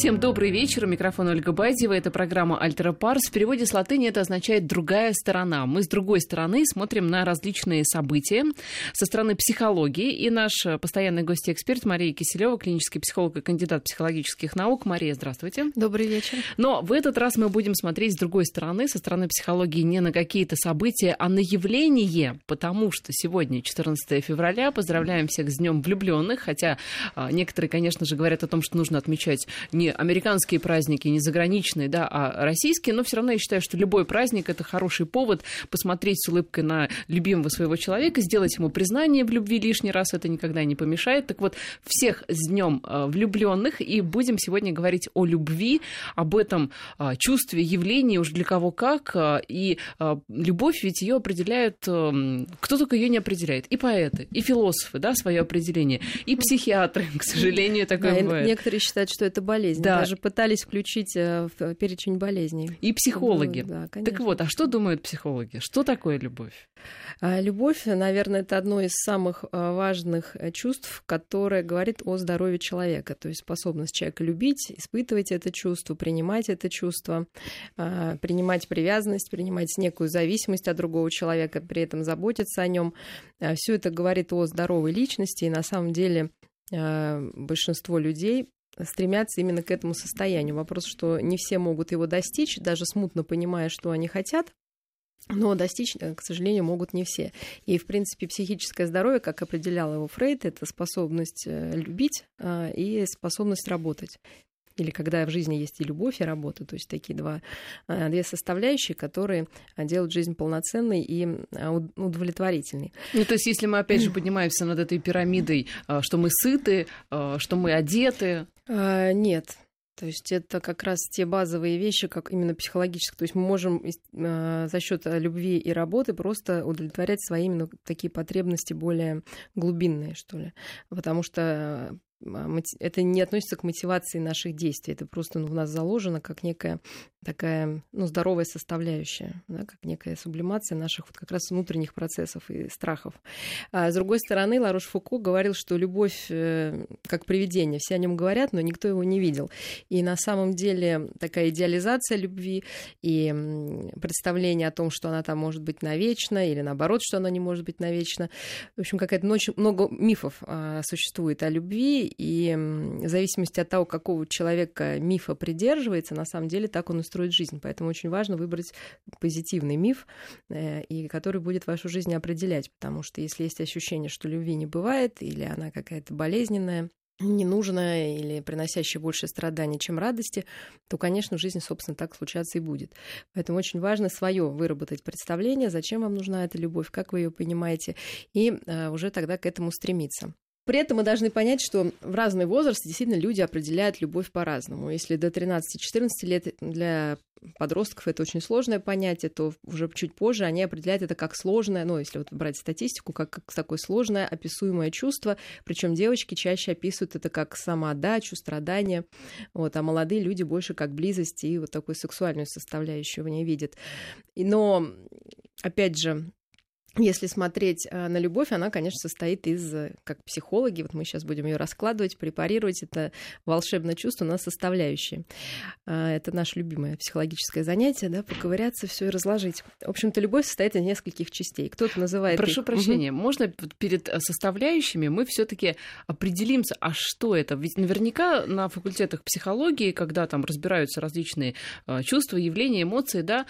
Всем добрый вечер. У микрофона Ольга Бадьева. Это программа «Альтера Парс». В переводе с латыни это означает «другая сторона». Мы с другой стороны смотрим на различные события со стороны психологии. И наш постоянный гость и эксперт Мария Киселева, клинический психолог и кандидат психологических наук. Мария, здравствуйте. Добрый вечер. Но в этот раз мы будем смотреть с другой стороны, со стороны психологии, не на какие-то события, а на явление, потому что сегодня 14 февраля. Поздравляем всех с Днем влюбленных, хотя а, некоторые, конечно же, говорят о том, что нужно отмечать не американские праздники, не заграничные, да, а российские, но все равно я считаю, что любой праздник это хороший повод посмотреть с улыбкой на любимого своего человека, сделать ему признание в любви лишний раз, это никогда не помешает. Так вот, всех с днем а, влюбленных, и будем сегодня говорить о любви, об этом а, чувстве, явлении, уж для кого как, а, и любовь ведь ее определяют, кто только ее не определяет, и поэты, и философы, да, свое определение, и психиатры, к сожалению, такое да, бывает. Некоторые считают, что это болезнь Да. Даже пытались включить э, в перечень болезней. И психологи. Да, так вот, а что думают психологи? Что такое любовь? А, любовь, наверное, это одно из самых а, важных э, чувств, которое говорит о здоровье человека. То есть способность человека любить, испытывать это чувство, принимать это чувство, а, принимать привязанность, принимать некую зависимость от другого человека, при этом заботиться о нем. Все это говорит о здоровой личности, и на самом деле большинство людей стремятся именно к этому состоянию. Вопрос, что не все могут его достичь, даже смутно понимая, что они хотят, но достичь, э, к сожалению, могут не все. И, в принципе, психическое здоровье, как определял его Фрейд, это способность э, любить э, и способность работать или когда в жизни есть и любовь, и работа. То есть такие два, две составляющие, которые делают жизнь полноценной и удовлетворительной. Ну, то есть если мы, опять же, поднимаемся над этой пирамидой, что мы сыты, что мы одеты, а, нет. То есть это как раз те базовые вещи, как именно психологически. То есть мы можем за счет любви и работы просто удовлетворять свои именно такие потребности более глубинные, что ли. Потому что это не относится к мотивации наших действий, это просто ну, в нас заложено как некая такая ну, здоровая составляющая, да, как некая сублимация наших вот как раз внутренних процессов и страхов. А с другой стороны, Ларош Фуко говорил, что любовь э, как привидение, все о нем говорят, но никто его не видел. И на самом деле такая идеализация любви и представление о том, что она там может быть навечно, или наоборот, что она не может быть навечно. В общем, какая-то очень много мифов а, существует о любви, и в зависимости от того, какого человека мифа придерживается, на самом деле так он и строить жизнь. Поэтому очень важно выбрать позитивный миф, э, и который будет вашу жизнь определять. Потому что если есть ощущение, что любви не бывает, или она какая-то болезненная, ненужная или приносящая больше страданий, чем радости, то, конечно, в жизни, собственно, так случаться и будет. Поэтому очень важно свое выработать представление, зачем вам нужна эта любовь, как вы ее понимаете, и э, уже тогда к этому стремиться. При этом мы должны понять, что в разный возраст действительно люди определяют любовь по-разному. Если до 13-14 лет для подростков это очень сложное понятие, то уже чуть позже они определяют это как сложное, ну, если вот брать статистику, как, как такое сложное описуемое чувство, причем девочки чаще описывают это как самоотдачу, страдание, вот, а молодые люди больше как близость и вот такую сексуальную составляющую в ней видят. Но, опять же, если смотреть э, на любовь, она, конечно, состоит из, э, как психологи, вот мы сейчас будем ее раскладывать, препарировать, это волшебное чувство на составляющие. А, это наше любимое психологическое занятие, да, поковыряться, все и разложить. В общем-то, любовь состоит из нескольких частей. Кто-то называет Прошу их... прощения, угу. можно перед э, составляющими мы все таки определимся, а что это? Ведь наверняка на факультетах психологии, когда там разбираются различные чувства, явления, эмоции, да,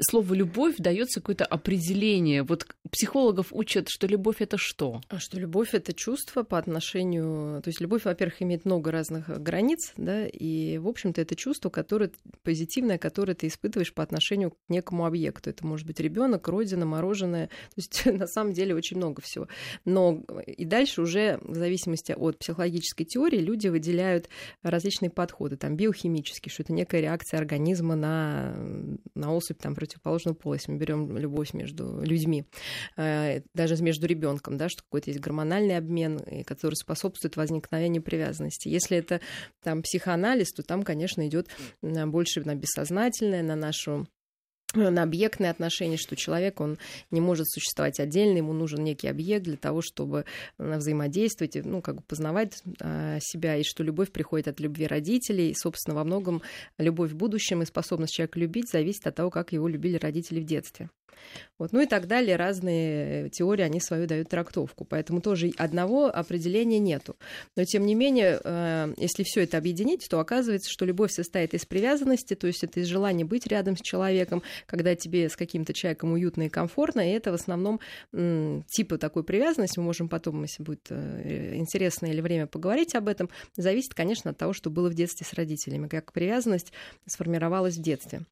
слово «любовь» дается какое-то определение. Вот вот психологов учат, что любовь это что? А что любовь это чувство по отношению... То есть любовь, во-первых, имеет много разных границ, да, и, в общем-то, это чувство, которое позитивное, которое ты испытываешь по отношению к некому объекту. Это может быть ребенок, родина, мороженое. То есть, на самом деле, очень много всего. Но и дальше уже, в зависимости от психологической теории, люди выделяют различные подходы. Там биохимические, что это некая реакция организма на, на особь там, противоположного пола, если мы берем любовь между людьми. Э, даже между ребенком, да, что какой-то есть гормональный обмен, который способствует возникновению привязанности. Если это там психоанализ, то там, конечно, идет больше на бессознательное, на нашу на объектные отношения, что человек, он не может существовать отдельно, ему нужен некий объект для того, чтобы э, взаимодействовать, ну, как бы познавать а, себя, и что любовь приходит от любви родителей, и, собственно, во многом любовь в будущем и способность человека любить зависит от того, как его любили родители в детстве. Вот. Ну и так далее, разные теории, они свою дают трактовку, поэтому тоже одного определения нету. Но тем не менее, э, если все это объединить, то оказывается, что любовь состоит из привязанности, то есть это из желания быть рядом с человеком, когда тебе с каким-то человеком уютно и комфортно, и это в основном типа такой привязанности, мы можем потом, если будет э, интересно или время поговорить об этом, зависит, конечно, от того, что было в детстве с родителями, как привязанность сформировалась в детстве.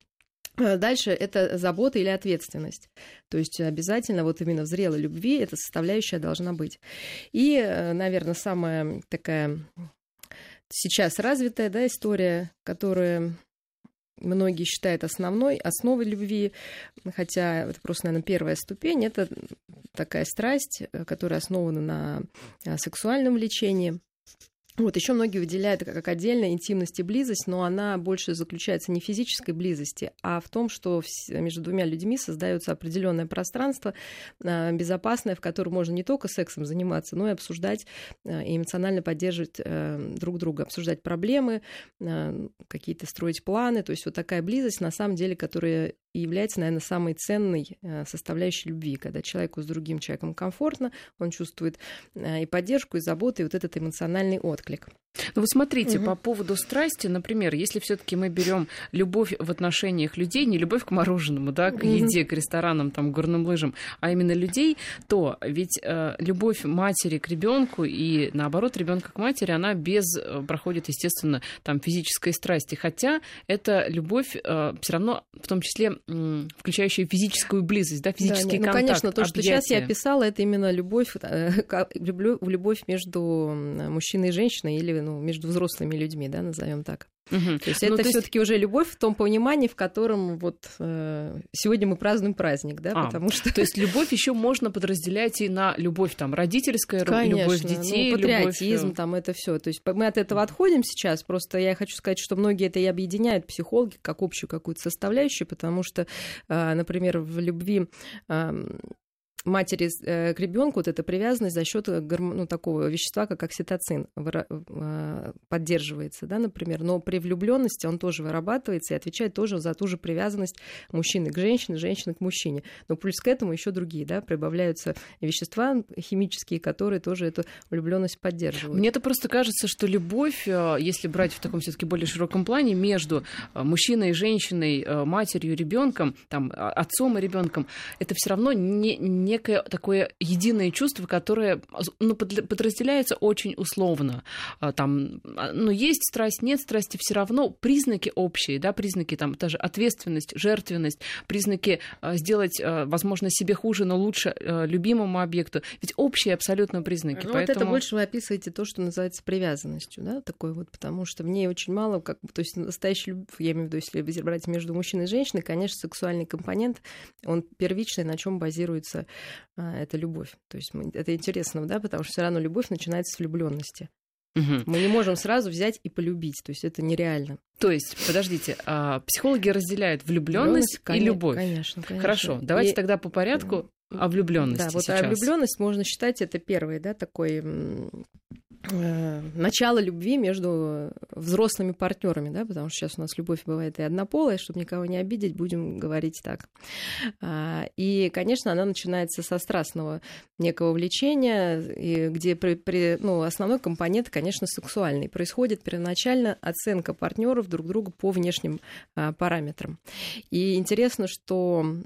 Э, дальше это забота или ответственность. То есть обязательно вот именно в зрелой любви эта составляющая должна быть. И, э, наверное, самая такая сейчас развитая да, история, которая многие считают основной, основой любви, хотя это просто, наверное, первая ступень, это такая страсть, э, которая основана на сексуальном влечении. Вот еще многие выделяют как отдельная интимность и близость, но она больше заключается не в физической близости, а в том, что между двумя людьми создается определенное пространство а, безопасное, в котором можно не только сексом заниматься, но и обсуждать а, и эмоционально поддерживать э, друг друга, обсуждать проблемы, а, какие-то строить планы. То есть вот такая близость, на самом деле, которая и является, наверное, самой ценной э, составляющей любви, когда человеку с другим человеком комфортно, он чувствует э, и поддержку, и заботу, и вот этот эмоциональный отклик. Ну вот смотрите, угу. по поводу страсти, например, если все-таки мы берем любовь в отношениях людей, не любовь к мороженому, да, к еде, к ресторанам, там, к горным лыжам, а именно людей, то ведь э, любовь матери к ребенку и наоборот ребенка к матери, она без э, проходит, естественно, там физической страсти, хотя это любовь э, все равно в том числе включающая физическую близость, да, физический да, нет, контакт. Ну, конечно, то, объятия. что сейчас я описала, это именно любовь, э, любовь между мужчиной и женщиной или ну, между взрослыми людьми, да, назовем так. Угу. То есть ну, это то все-таки есть... уже любовь в том понимании, в котором вот э, сегодня мы празднуем праздник, да, а, потому что. То есть любовь еще можно подразделять и на любовь там родительская, Конечно, любовь ну, детей, ну, патриотизм, любовь... там это все. То есть мы от этого отходим сейчас. Просто я хочу сказать, что многие это и объединяют психологи как общую какую-то составляющую, потому что, э, например, в любви матери э, к ребенку вот эта привязанность за счет э, ну, такого вещества, как окситоцин, э, поддерживается, да, например. Но при влюбленности он тоже вырабатывается и отвечает тоже за ту же привязанность мужчины к женщине, женщины к мужчине. Но плюс к этому еще другие, да, прибавляются вещества химические, которые тоже эту влюбленность поддерживают. Мне это просто кажется, что любовь, если брать в таком все-таки более широком плане, между мужчиной и женщиной, матерью, ребенком, там, отцом и ребенком, это все равно не, не некое такое единое чувство, которое ну, подразделяется очень условно. А, там, а, ну, есть страсть, нет страсти, все равно признаки общие, да, признаки там, та же ответственность, жертвенность, признаки а, сделать, возможно, себе хуже, но лучше любимому объекту. Ведь общие абсолютно признаки. Ну, поэтому... вот это больше вы описываете то, что называется привязанностью, да, такой вот, потому что в ней очень мало, как, то есть настоящая любовь, я имею в виду, если брать между мужчиной и женщиной, конечно, сексуальный компонент, он первичный, на чем базируется это любовь. То есть это интересно, да, потому что все равно любовь начинается с влюбленности. Угу. Мы не можем сразу взять и полюбить, то есть это нереально. То есть, подождите, а психологи разделяют влюбленность и любовь. Конечно, конечно. Хорошо, давайте и... тогда по порядку о влюбленности. Да, вот сейчас. а влюбленность можно считать это первый, да, такой начало любви между взрослыми партнерами, да, потому что сейчас у нас любовь бывает и однополая, чтобы никого не обидеть, будем говорить так. А, и, конечно, она начинается со страстного некого влечения, где при, при, ну, основной компонент, конечно, сексуальный. Происходит первоначально оценка партнеров друг друга по внешним а, параметрам. И интересно, что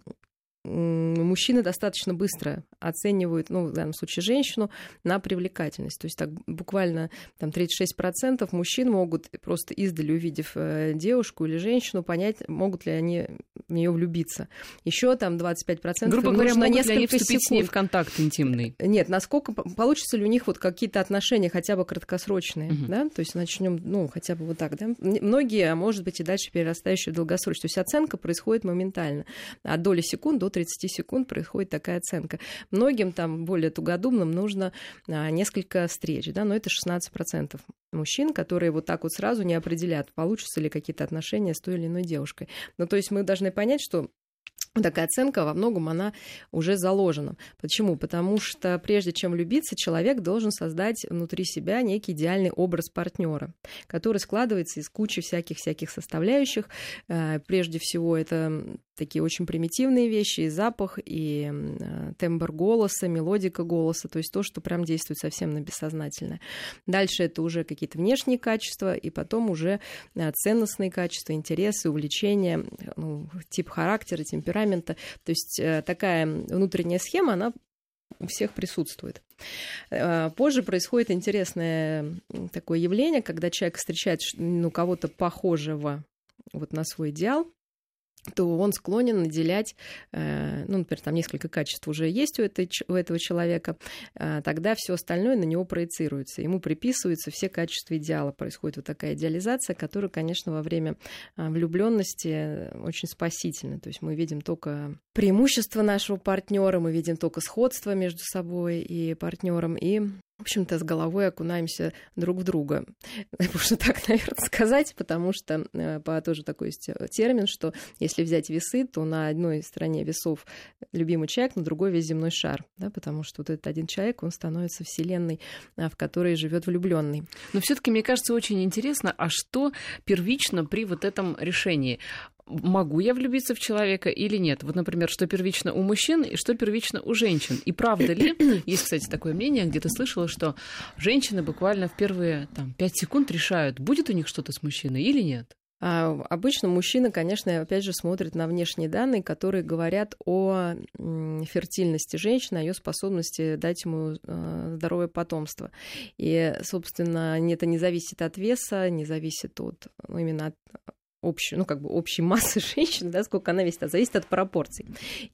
мужчины достаточно быстро оценивают, ну, в данном случае женщину, на привлекательность. То есть так буквально там 36% мужчин могут просто издали, увидев э, девушку или женщину, понять, могут ли они в нее влюбиться. Еще там 25% Грубо говоря, на несколько ли они вступить секунд. с ней в контакт интимный? Нет, насколько получится ли у них вот какие-то отношения хотя бы краткосрочные, угу. да, то есть начнем, ну, хотя бы вот так, да. Многие, а может быть, и дальше перерастающие в долгосрочные. То есть оценка происходит моментально. От доли секунд до 30 секунд происходит такая оценка. Многим там более тугодумным нужно а, несколько встреч, да, но это 16% мужчин, которые вот так вот сразу не определят, получатся ли какие-то отношения с той или иной девушкой. Ну, то есть мы должны понять, что такая оценка во многом она уже заложена. Почему? Потому что прежде чем влюбиться, человек должен создать внутри себя некий идеальный образ партнера, который складывается из кучи всяких-всяких составляющих. Э, прежде всего, это такие очень примитивные вещи, и запах, и э, тембр голоса, мелодика голоса, то есть то, что прям действует совсем на бессознательное. Дальше это уже какие-то внешние качества, и потом уже э, ценностные качества, интересы, увлечения, ну, тип характера, темперамента. То есть э, такая внутренняя схема, она у всех присутствует. Позже происходит интересное такое явление, когда человек встречает ну, кого-то похожего вот на свой идеал, то он склонен наделять, э, ну, например, там несколько качеств уже есть у, этой, у этого человека, э, тогда все остальное на него проецируется, ему приписываются все качества идеала. Происходит вот такая идеализация, которая, конечно, во время э, влюбленности очень спасительна. То есть мы видим только преимущества нашего партнера, мы видим только сходство между собой и партнером, и в общем-то, с головой окунаемся друг в друга. Можно так, наверное, сказать, потому что э, по тоже такой есть э, термин, что если взять весы, то на одной стороне весов любимый человек, на другой весь земной шар, да, потому что вот этот один человек, он становится вселенной, а, в которой живет влюбленный. Но все-таки мне кажется очень интересно, а что первично при вот этом решении? Могу я влюбиться в человека или нет. Вот, например, что первично у мужчин и что первично у женщин. И правда ли, есть, кстати, такое мнение, где-то слышала, что женщины буквально в первые там, 5 секунд решают, будет у них что-то с мужчиной или нет. А обычно мужчина, конечно, опять же смотрит на внешние данные, которые говорят о фертильности женщины, о ее способности дать ему э, здоровое потомство. И, собственно, это не зависит от веса, не зависит от ну, именно от общую, ну, как бы общей массы женщин, да, сколько она весит, а зависит от пропорций.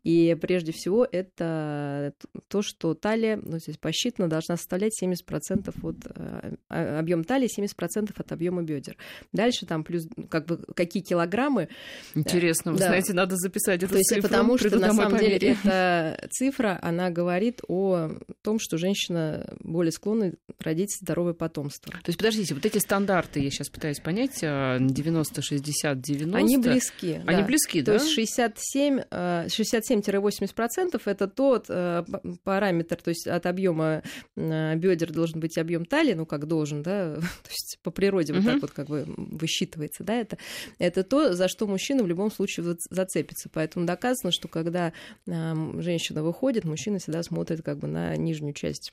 И прежде всего это то, что талия, ну, здесь посчитано, должна составлять 70% от э, а, объем талии, 70% от объема бедер. Дальше там плюс, как бы, какие килограммы. Интересно, вы да. знаете, надо записать эту то есть, цифру. Потому что, на самом деле, эта цифра, она говорит о том, что женщина более склонна родить здоровое потомство. То есть, подождите, вот эти стандарты, я сейчас пытаюсь понять, 90-60 60-90. Они близки. Они да. близки, да? То есть 67, 67-80% это тот э, параметр, то есть от объема э, бедер должен быть объем талии, ну как должен, да, то есть по природе угу. вот так вот как бы высчитывается, да, это, это то, за что мужчина в любом случае зацепится. Поэтому доказано, что когда женщина выходит, мужчина всегда смотрит как бы на нижнюю часть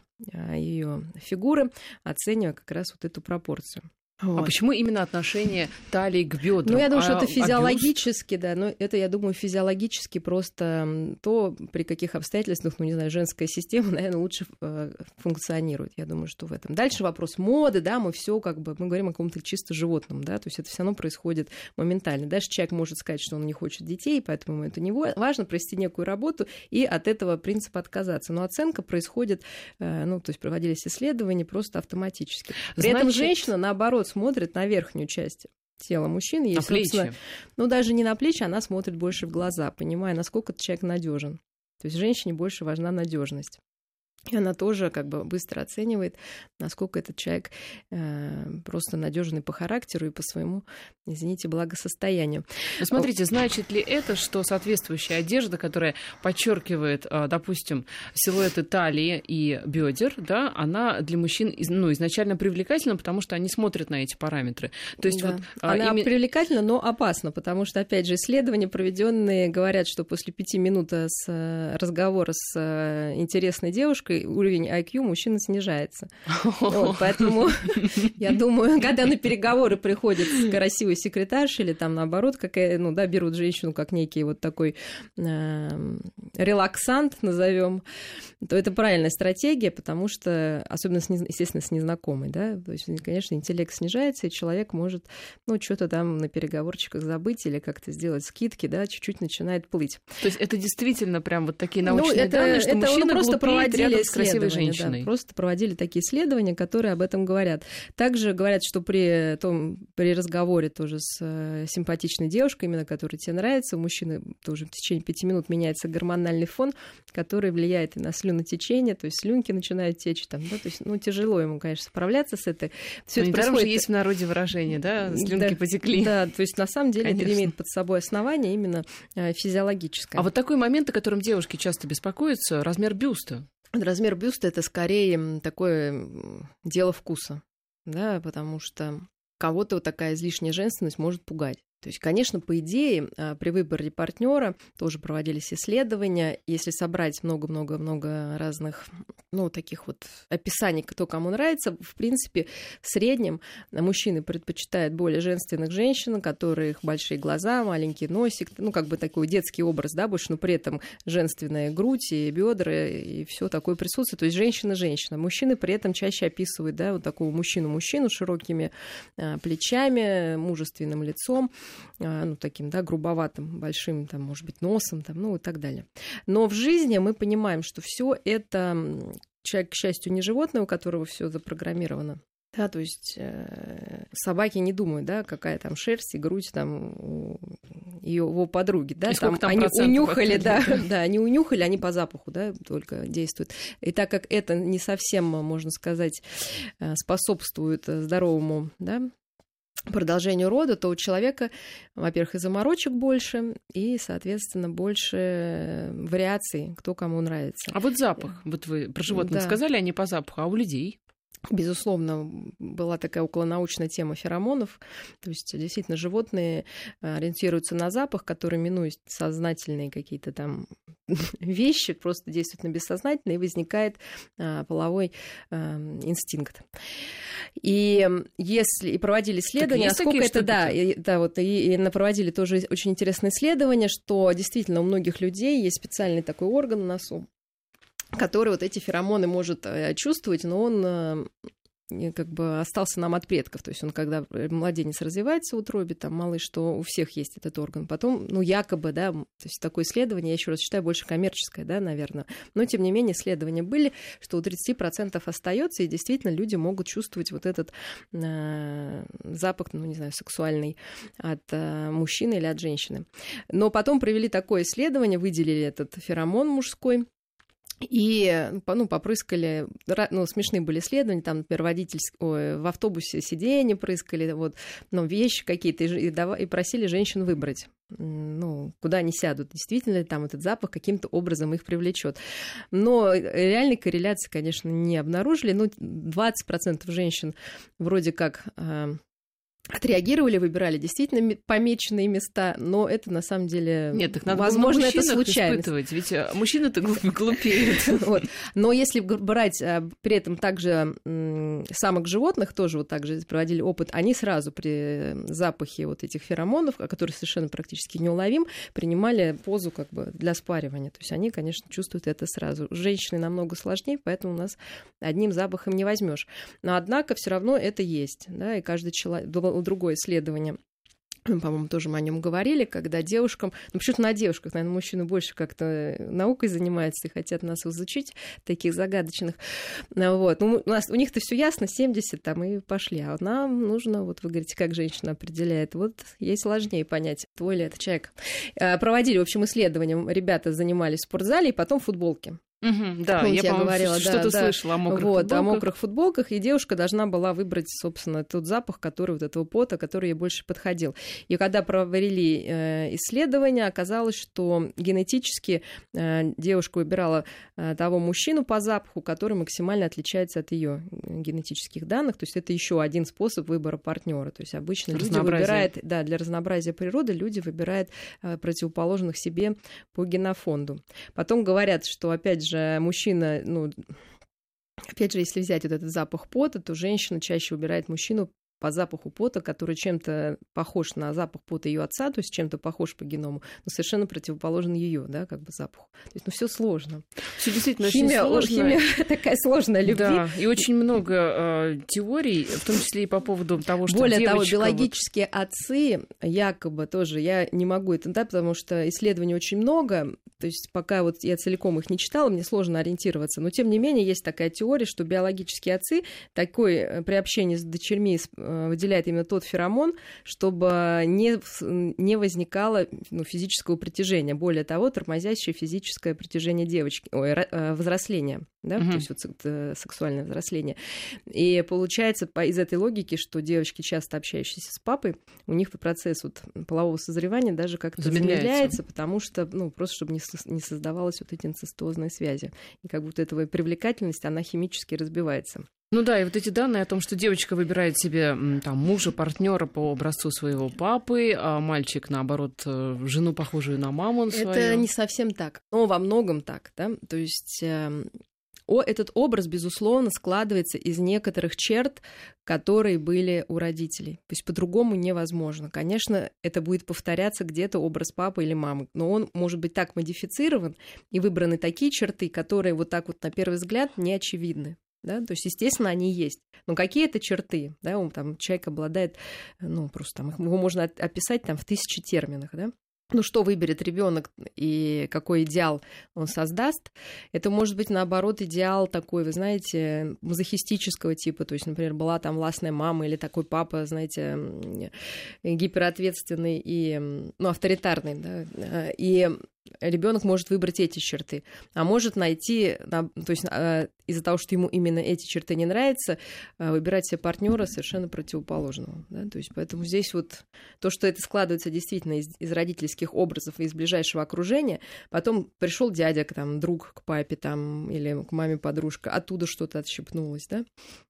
ее фигуры, оценивая как раз вот эту пропорцию. А вот. А почему именно отношение талии к бедрам? Ну, я думаю, а, что это физиологически, а да, но это, я думаю, физиологически просто то, при каких обстоятельствах, ну, не знаю, женская система, наверное, лучше э, функционирует. Я думаю, что в этом. Дальше вопрос моды, да, мы все как бы, мы говорим о каком-то чисто животном, да, то есть это все равно происходит моментально. Дальше человек может сказать, что он не хочет детей, поэтому ему это не важно, провести некую работу и от этого принципа отказаться. Но оценка происходит, э, ну, то есть проводились исследования просто автоматически. При Значит... этом женщина, наоборот, смотрит на верхнюю часть тела мужчины. И, на плечи. Ну, даже не на плечи, она смотрит больше в глаза, понимая, насколько человек надежен. То есть женщине больше важна надежность. И она тоже как бы быстро оценивает, насколько этот человек э, просто надежный по характеру и по своему, извините, благосостоянию. Ну, смотрите, значит ли это, что соответствующая одежда, которая подчеркивает, э, допустим, силуэты талии и бедер, да, она для мужчин ну, изначально привлекательна, потому что они смотрят на эти параметры. То есть да. вот, э, она ими... привлекательна, но опасна, потому что, опять же, исследования проведенные говорят, что после пяти минут с э, разговора с интересной девушкой уровень IQ мужчины снижается. Вот, поэтому я думаю, когда на переговоры приходит красивый секретарша или там наоборот, какая, ну да, берут женщину как некий вот такой э, релаксант, назовем, то это правильная стратегия, потому что, особенно, с, естественно, с незнакомой, да, то есть, конечно, интеллект снижается, и человек может, ну, что-то там на переговорчиках забыть или как-то сделать скидки, да, чуть-чуть начинает плыть. То есть это действительно прям вот такие ну, научные ну, это, данные, что это, мужчина просто проводили красивой женщиной. Да, просто проводили такие исследования, которые об этом говорят. Также говорят, что при том, при разговоре тоже с э, симпатичной девушкой, именно которая тебе нравится, у мужчины тоже в течение пяти минут меняется гормональный фон, который влияет и на слюнотечение, то есть слюнки начинают течь там, да, то есть, ну, тяжело ему, конечно, справляться с этой. Все ну, это происходит... есть в народе выражение, да, слюнки да, потекли. Да, то есть на самом деле конечно. это имеет под собой основание именно э, физиологическое. А вот такой момент, о котором девушки часто беспокоятся, размер бюста. Размер бюста это скорее такое дело вкуса, да, потому что кого-то вот такая излишняя женственность может пугать. То есть, конечно, по идее, а, при выборе партнера тоже проводились исследования. Если собрать много-много-много разных, ну, таких вот описаний, кто кому нравится, в принципе, в среднем мужчины предпочитают более женственных женщин, у которых большие глаза, маленький носик, ну, как бы такой детский образ, да, больше, но при этом женственная грудь и бедра и все такое присутствует. То есть женщина-женщина. Мужчины при этом чаще описывают, да, вот такого мужчину-мужчину широкими а, плечами, мужественным лицом. А, ну, таким, да, грубоватым, большим, там, может быть, носом, там, ну, и так далее. Но в жизни мы понимаем, что все это человек, к счастью, не животное, у которого все запрограммировано. Да, то есть э, собаки не думают, да, какая там шерсть и грудь там у его подруги, да, там, там они унюхали, да, да, они унюхали, они по запаху, да, только действуют. И так как это не совсем, можно сказать, э, способствует здоровому, да, продолжению рода, то у человека, во-первых, и заморочек больше, и, соответственно, больше вариаций, кто кому нравится. А вот запах, вот вы про животных да. сказали, они по запаху, а у людей? Безусловно, была такая околонаучная тема феромонов. То есть, действительно, животные э, ориентируются на запах, который, минуя сознательные какие-то там вещи, просто действуют на бессознательное, и возникает а, половой а, инстинкт. И если и проводили исследования, насколько это, да, и, да, вот и, и проводили тоже очень интересное исследование, что действительно у многих людей есть специальный такой орган в носу, который вот эти феромоны может э, чувствовать, но он э, как бы остался нам от предков. То есть он, когда младенец развивается в утробе, там малыш, что у всех есть этот орган. Потом, ну, якобы, да, то есть такое исследование, я еще раз считаю, больше коммерческое, да, наверное. Но, тем не менее, исследования были, что у 30% остается, и действительно люди могут чувствовать вот этот э, запах, ну, не знаю, сексуальный от э, мужчины или от женщины. Но потом провели такое исследование, выделили этот феромон мужской, и ну, попрыскали, ну, смешные были исследования, там, например, водитель ой, в автобусе сиденье прыскали, вот, ну, вещи какие-то, и, и, просили женщин выбрать, ну, куда они сядут, действительно ли там этот запах каким-то образом их привлечет. Но реальной корреляции, конечно, не обнаружили, ну, 20% женщин вроде как а, отреагировали, выбирали действительно помеченные места, но это на самом деле, Нет, их надо возможно, это случайность. Испытывать, ведь э, мужчины-то глупеют. вот. Но если брать э, при этом также самок животных, тоже вот так же проводили опыт, они сразу при запахе вот этих феромонов, которые совершенно практически неуловим, принимали позу как бы для спаривания. То есть они, конечно, чувствуют это сразу. Женщины намного сложнее, поэтому у нас одним запахом не возьмешь. Но однако все равно это есть, да, и каждый человек другое исследование по-моему, тоже мы о нем говорили, когда девушкам, ну почему-то на девушках, наверное, мужчины больше как-то наукой занимаются и хотят нас изучить, таких загадочных. Ну вот. Ну, у, нас, у них-то все ясно, 70 там и пошли, а нам нужно, вот вы говорите, как женщина определяет, вот ей сложнее понять, твой ли это человек. Э, проводили, в общем, исследование, ребята занимались в спортзале и потом футболки. Угу, да, Помните, я, я говорила, что-то да, слышала о мокрых вот, футболках. о мокрых футболках, и девушка должна была выбрать, собственно, тот запах, который вот этого пота, который ей больше подходил. И когда провели э, исследования, оказалось, что генетически э, девушка выбирала э, того мужчину по запаху, который максимально отличается от ее генетических данных. То есть это еще один способ выбора партнера. То есть обычно люди выбирают, да, для разнообразия природы люди выбирают э, противоположных себе по генофонду. Потом говорят, что опять же же, мужчина, ну, опять же, если взять вот этот запах пота, то женщина чаще выбирает мужчину по запаху пота, который чем-то похож на запах пота ее отца, то есть чем-то похож по геному, но совершенно противоположен ее, да, как бы запаху. То есть, ну, все сложно. Все действительно химия, очень сложно. Химия такая сложная любви. Да, и очень много э, теорий, в том числе и по поводу того, что Более девочка... того, биологические отцы, якобы тоже, я не могу это дать, потому что исследований очень много, то есть пока вот я целиком их не читала, мне сложно ориентироваться, но тем не менее есть такая теория, что биологические отцы такой э, при общении с дочерьми э, выделяет именно тот феромон, чтобы не, не возникало ну, физического притяжения. Более того, тормозящее физическое притяжение девочки, ой, э, взросления, да, угу. то есть вот сексуальное взросление. И получается по, из этой логики, что девочки, часто общающиеся с папой, у них процесс вот полового созревания даже как-то замедляется. замедляется, потому что, ну, просто чтобы не, не создавалось вот эти инцестозные связи. И как будто этого привлекательность, она химически разбивается. Ну да, и вот эти данные о том, что девочка выбирает себе там, мужа, партнера по образцу своего папы, а мальчик, наоборот, э, жену, похожую на маму свою. Это не совсем так, но во многом так, да. То есть эм, о, этот образ, безусловно, складывается из некоторых черт, которые были у родителей. То есть по-другому невозможно. Конечно, это будет повторяться где-то образ папы или мамы, но он может быть так модифицирован и выбраны такие черты, которые вот так вот на первый взгляд не очевидны. Да? То есть, естественно, они есть. Но какие это черты? Да? Он, там, человек обладает, ну, просто там, его можно описать там, в тысячи терминах. Да? ну, что выберет ребенок и какой идеал он создаст, это может быть, наоборот, идеал такой, вы знаете, мазохистического типа, то есть, например, была там властная мама или такой папа, знаете, гиперответственный и, ну, авторитарный, да, и ребенок может выбрать эти черты, а может найти, то есть а, из-за того, что ему именно эти черты не нравятся, а, выбирать себе партнера совершенно противоположного. Да? То есть поэтому здесь вот то, что это складывается действительно из, из родительских образов и из ближайшего окружения, потом пришел дядя, там, друг к папе там, или к маме подружка, оттуда что-то отщепнулось, да,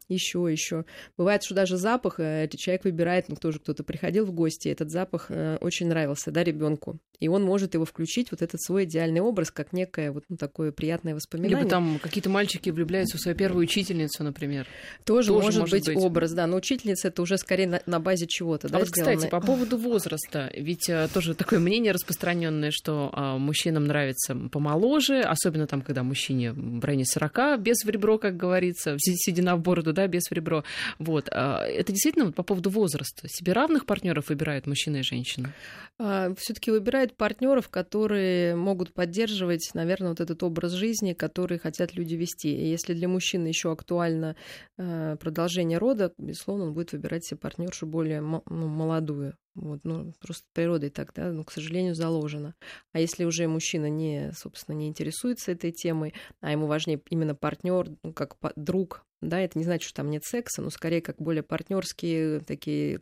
еще, еще. Бывает, что даже запах э, человек выбирает, ну, тоже кто-то приходил в гости, этот запах э, очень нравился, да, ребенку, и он может его включить, вот этот свой идеальный образ, как некое вот ну, такое приятное воспоминание. Либо там какие-то мальчики влюбляются в свою первую учительницу, например. Тоже, Тоже может, может быть, быть образ, да, но учительница это уже скорее на, на базе чего-то. А да, вот, сделано. кстати, по поводу возраста, ведь а, тоже такое мнение распространенное, что а, мужчинам нравится помоложе, особенно там, когда мужчине в районе 40, без в ребро, как говорится, седина в бороду, да, без в ребро. Вот. А, это действительно вот по поводу возраста. Себе равных партнеров выбирают мужчина и женщина? А, Все-таки выбирают партнеров, которые могут поддерживать, наверное, вот этот образ жизни, который хотят люди вести. И если для мужчины еще актуально э, продолжение рода, безусловно, он будет выбирать себе партнершу более ну, молодую. Вот, ну, просто природой так, да, ну, к сожалению, заложено. А если уже мужчина не, собственно, не интересуется этой темой, а ему важнее именно партнер, ну, как друг, да, это не значит, что там нет секса, но скорее как более партнерские, такие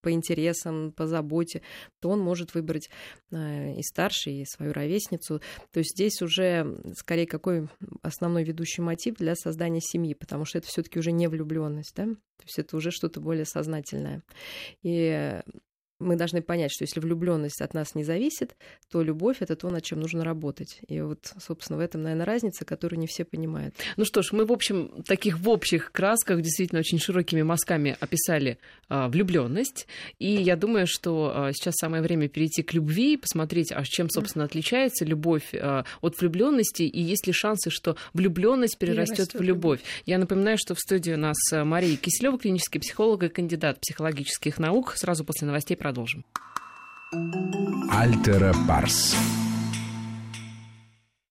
по интересам, по заботе, то он может выбрать э, и старший, и свою ровесницу. То есть здесь уже скорее какой основной ведущий мотив для создания семьи, потому что это все-таки уже не влюбленность, да, то есть это уже что-то более сознательное. И мы должны понять, что если влюбленность от нас не зависит, то любовь это то, над чем нужно работать. И вот, собственно, в этом, наверное, разница, которую не все понимают. Ну что ж, мы, в общем, таких в общих красках действительно очень широкими мазками описали а, влюбленность. И я думаю, что а, сейчас самое время перейти к любви, посмотреть, а чем, собственно, отличается любовь а, от влюбленности, и есть ли шансы, что влюбленность перерастет в любовь. Я напоминаю, что в студии у нас Мария Киселева, клинический психолог и кандидат психологических наук. Сразу после новостей про продолжим. Альтера Парс.